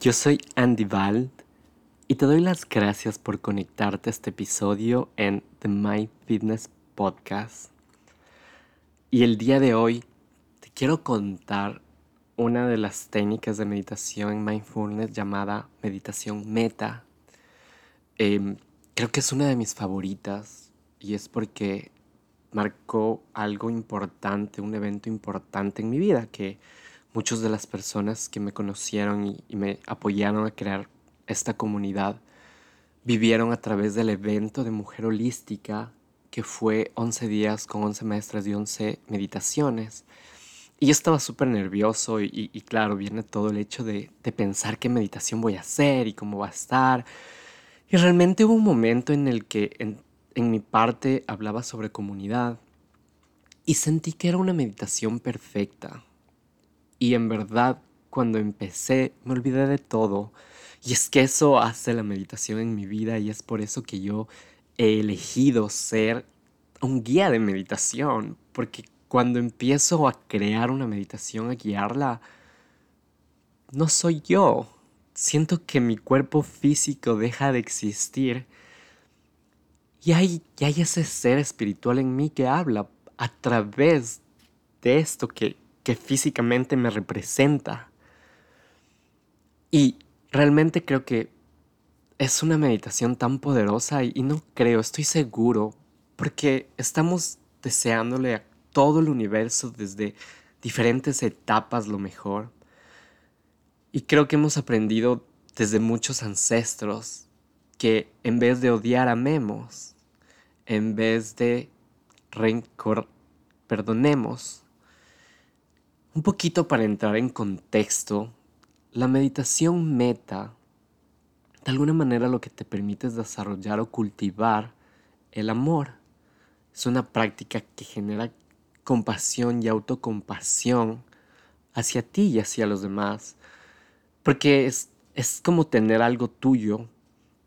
Yo soy Andy Vald y te doy las gracias por conectarte a este episodio en The My Fitness Podcast. Y el día de hoy te quiero contar una de las técnicas de meditación en mindfulness llamada meditación meta. Em, creo que es una de mis favoritas y es porque marcó algo importante, un evento importante en mi vida que muchas de las personas que me conocieron y, me apoyaron a crear esta comunidad vivieron a través del evento de Mujer Holística, que fue 11 días con 11 maestras y 11 meditaciones. Y yo estaba súper nervioso y, claro, viene todo el hecho de, pensar qué meditación voy a hacer y cómo va a estar. Y realmente hubo un momento en el que en, en mi parte hablaba sobre comunidad y sentí que era una meditación perfecta, y en verdad, cuando empecé, me olvidé de todo. Y es que eso hace la meditación en mi vida y es por eso que yo he elegido ser un guía de meditación. Porque cuando empiezo a crear una meditación, a guiarla, no soy yo. Siento que mi cuerpo físico deja de existir. Y hay, y hay ese ser espiritual en mí que habla a través de esto que, que físicamente me representa. Y realmente creo que es una meditación tan poderosa y, no creo, estoy seguro, porque estamos deseándole a todo el universo desde diferentes etapas lo mejor. Y creo que hemos aprendido desde muchos ancestros que en vez de odiar amemos, en vez de rencor perdonemos, un poquito para entrar en contexto, la meditación meta de alguna manera lo que te permite es desarrollar o cultivar el amor. Es una práctica que genera compasión y autocompasión hacia ti y hacia los demás. Porque es, es como tener algo tuyo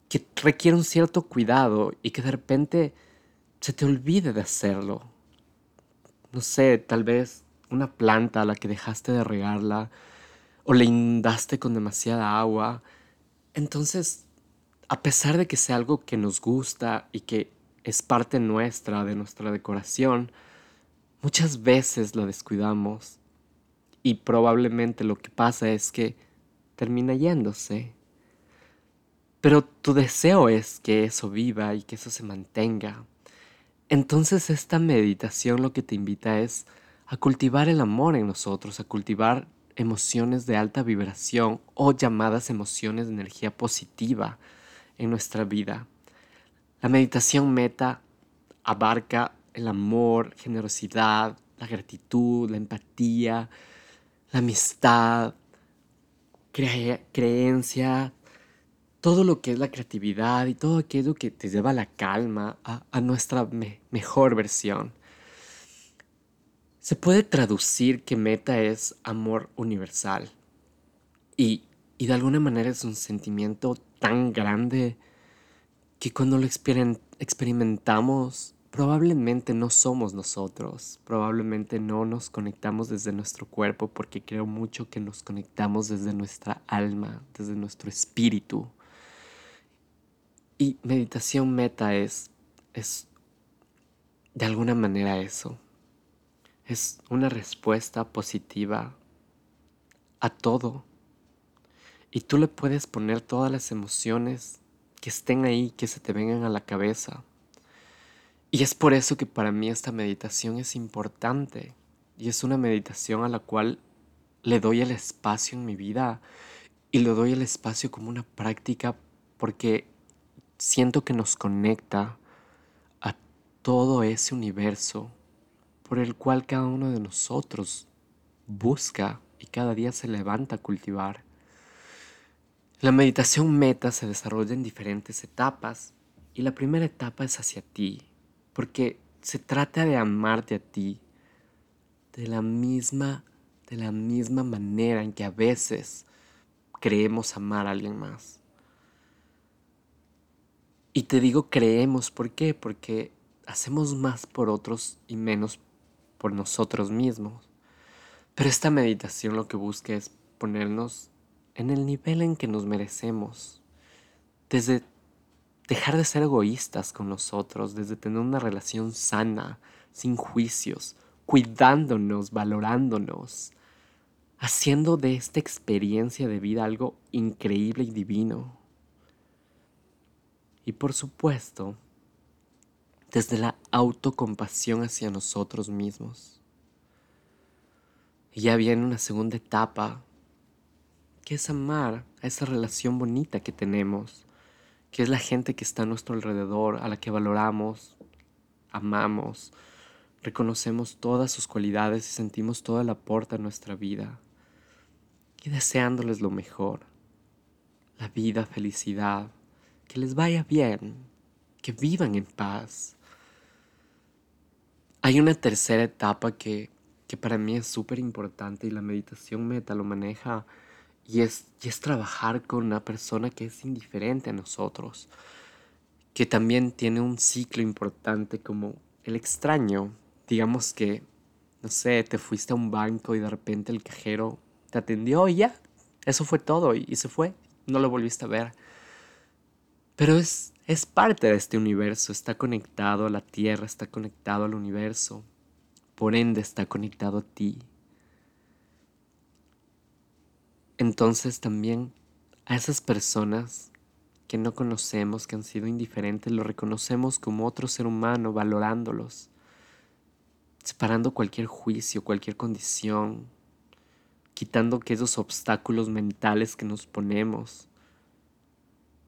que requiere un cierto cuidado y que de repente se te olvide de hacerlo. No sé, tal vez una planta a la que dejaste de regarla o le inundaste con demasiada agua. Entonces, a pesar de que sea algo que nos gusta y que es parte nuestra, de nuestra decoración, muchas veces la descuidamos y probablemente lo que pasa es que termina yéndose. Pero tu deseo es que eso viva y que eso se mantenga. Entonces esta meditación lo que te invita es a cultivar el amor en nosotros, a cultivar emociones de alta vibración o llamadas emociones de energía positiva en nuestra vida. La meditación meta abarca el amor, generosidad, la gratitud, la empatía, la amistad, creencia, todo lo que es la creatividad y todo aquello que te lleva a la calma, a, nuestra mejor versión. Se puede traducir que meta es amor universal y, de alguna manera es un sentimiento tan grande que cuando lo experimentamos probablemente no somos nosotros, probablemente no nos conectamos desde nuestro cuerpo porque creo mucho que nos conectamos desde nuestra alma, desde nuestro espíritu. Y meditación meta es, es de alguna manera eso es una respuesta positiva a todo. Y tú le puedes poner todas las emociones que estén ahí, que se te vengan a la cabeza. Y es por eso que para mí esta meditación es importante. Y es una meditación a la cual le doy el espacio en mi vida. Y le doy el espacio como una práctica porque siento que nos conecta a todo ese universo por el cual cada uno de nosotros busca y cada día se levanta a cultivar. La meditación meta se desarrolla en diferentes etapas y la primera etapa es hacia ti, porque se trata de amarte a ti de la misma de la misma manera en que a veces creemos amar a alguien más. Y te digo creemos, ¿por qué? Porque hacemos más por otros y menos por nosotros mismos. Pero esta meditación lo que busca es ponernos en el nivel en que nos merecemos, desde dejar de ser egoístas con nosotros, desde tener una relación sana, sin juicios, cuidándonos, valorándonos, haciendo de esta experiencia de vida algo increíble y divino. Y por supuesto, desde la autocompasión hacia nosotros mismos. Y ya viene una segunda etapa, que es amar a esa relación bonita que tenemos, que es la gente que está a nuestro alrededor, a la que valoramos, amamos, reconocemos todas sus cualidades y sentimos todo el aporte a nuestra vida. Y deseándoles lo mejor, la vida, felicidad, que les vaya bien, que vivan en paz. Hay una tercera etapa que, que para mí es súper importante y la meditación meta lo maneja y es, y es trabajar con una persona que es indiferente a nosotros, que también tiene un ciclo importante como el extraño, digamos que, no sé, te fuiste a un banco y de repente el cajero te atendió y ya, eso fue todo y, se fue, no lo volviste a ver. Pero es, es parte de este universo, está conectado a la Tierra, está conectado al universo, por ende está conectado a ti. Entonces también a esas personas que no conocemos, que han sido indiferentes, lo reconocemos como otro ser humano, valorándolos separando cualquier juicio, cualquier condición, quitando aquellos obstáculos mentales que nos ponemos,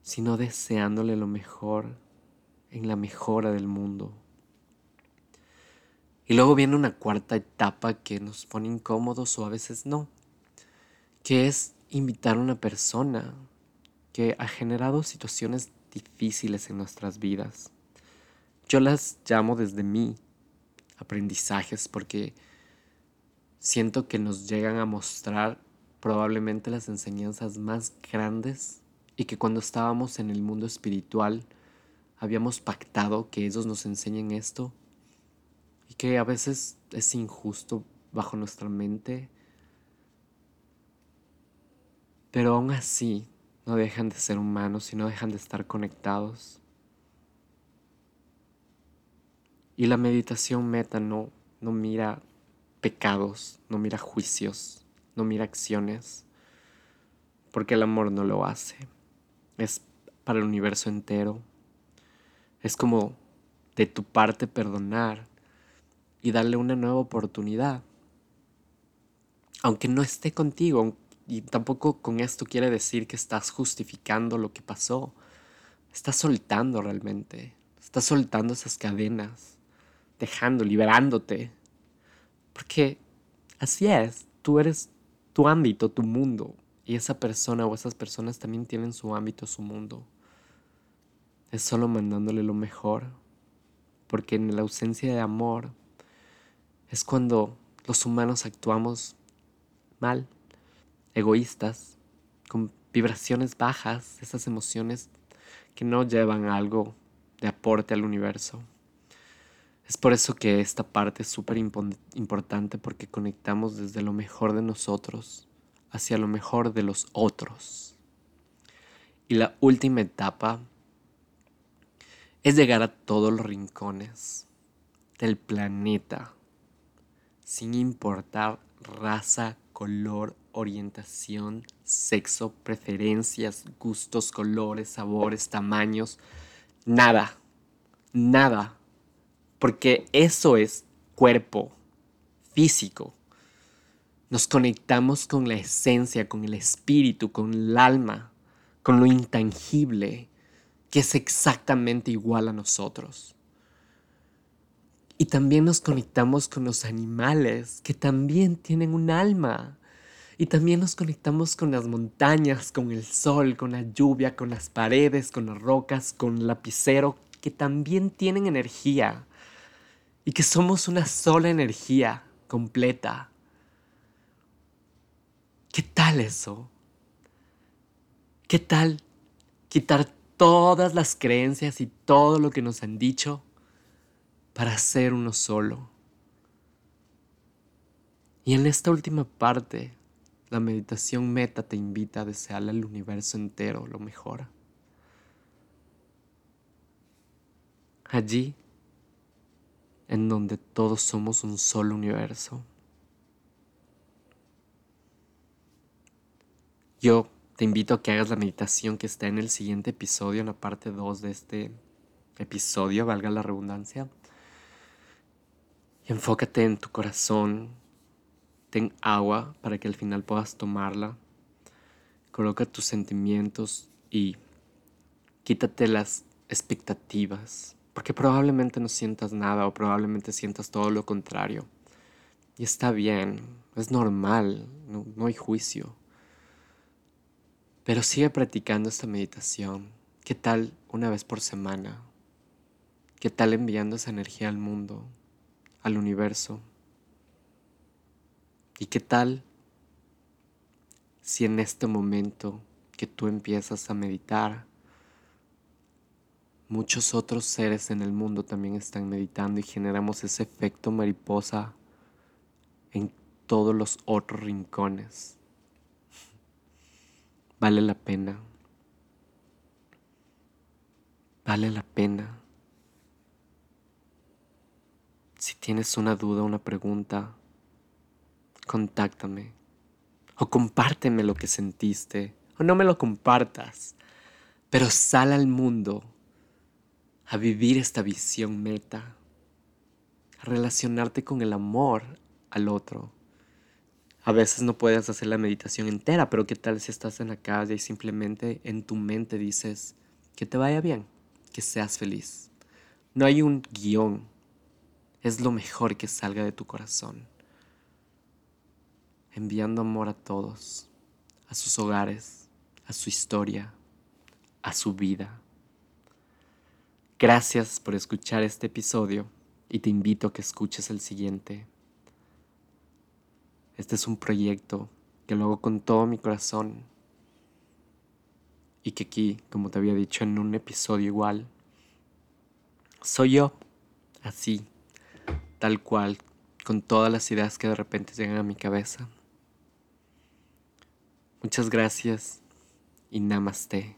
sino deseándole lo mejor en la mejora del mundo. Y luego viene una cuarta etapa que nos pone incómodos o a veces no, que es invitar a una persona que ha generado situaciones difíciles en nuestras vidas. Yo las llamo desde mí aprendizajes porque siento que nos llegan a mostrar probablemente las enseñanzas más grandes y que cuando estábamos en el mundo espiritual habíamos pactado que ellos nos enseñen esto y que a veces es injusto bajo nuestra mente, pero aún así no dejan de ser humanos y no dejan de estar conectados. Y la meditación meta no, no mira pecados, no mira juicios, no mira acciones, porque el amor no lo hace. Es para el universo entero. Es como de tu parte perdonar y darle una nueva oportunidad. Aunque no esté contigo, y tampoco con esto quiere decir que estás justificando lo que pasó. Estás soltando realmente. Estás soltando esas cadenas dejando, liberándote. Porque así es, tú eres tu ámbito, tu mundo. Y esa persona o esas personas también tienen su ámbito, su mundo. Es solo mandándole lo mejor. Porque en la ausencia de amor es cuando los humanos actuamos mal, egoístas, con vibraciones bajas, esas emociones que no llevan algo de aporte al universo. Es por eso que esta parte es súper importante porque conectamos desde lo mejor de nosotros hacia lo mejor de los otros. Y la última etapa es llegar a todos los rincones del planeta sin importar raza, color, orientación, sexo, preferencias, gustos, colores, sabores, tamaños, nada, nada porque eso es cuerpo físico. Nos conectamos con la esencia, con el espíritu, con el alma, con lo intangible, que es exactamente igual a nosotros. Y también nos conectamos con los animales, que también tienen un alma. Y también nos conectamos con las montañas, con el sol, con la lluvia, con las paredes, con las rocas, con el lapicero, que también tienen energía y que somos una sola energía completa. ¿Qué tal eso? ¿Qué tal quitar todas las creencias y todo lo que nos han dicho para ser uno solo? Y en esta última parte La meditación meta te invita a desearle al universo entero lo mejor. Allí, en donde todos somos un solo universo. Yo te invito a que hagas la meditación que está en el siguiente episodio, en la parte 2 de este episodio, valga la redundancia. Enfócate en tu corazón, ten agua para que al final puedas tomarla. Coloca tus sentimientos y quítate las expectativas, porque probablemente no sientas nada o probablemente sientas todo lo contrario. Y está bien, es normal, no, no hay juicio. Pero sigue practicando esta meditación. ¿Qué tal una vez por semana? ¿Qué tal enviando esa energía al mundo, al universo? ¿Y qué tal si en este momento que tú empiezas a meditar, muchos otros seres en el mundo también están meditando y generamos ese efecto mariposa en todos los otros rincones? Vale la pena. Vale la pena. Si tienes una duda, una pregunta, contáctame o compárteme lo que sentiste o no me lo compartas, pero sal al mundo a vivir esta visión meta, a relacionarte con el amor al otro. A veces no puedes hacer la meditación entera, pero ¿qué tal si estás en la calle y simplemente en tu mente dices que te vaya bien, que seas feliz? No hay un guion, es lo mejor que salga de tu corazón enviando amor a todos, a sus hogares, a su historia, a su vida. Gracias por escuchar este episodio y te invito a que escuches el siguiente. Este es un proyecto que lo hago con todo mi corazón y que aquí, como te había dicho en un episodio igual, soy yo, así, tal cual, con todas las ideas que de repente llegan a mi cabeza. Muchas gracias y namaste.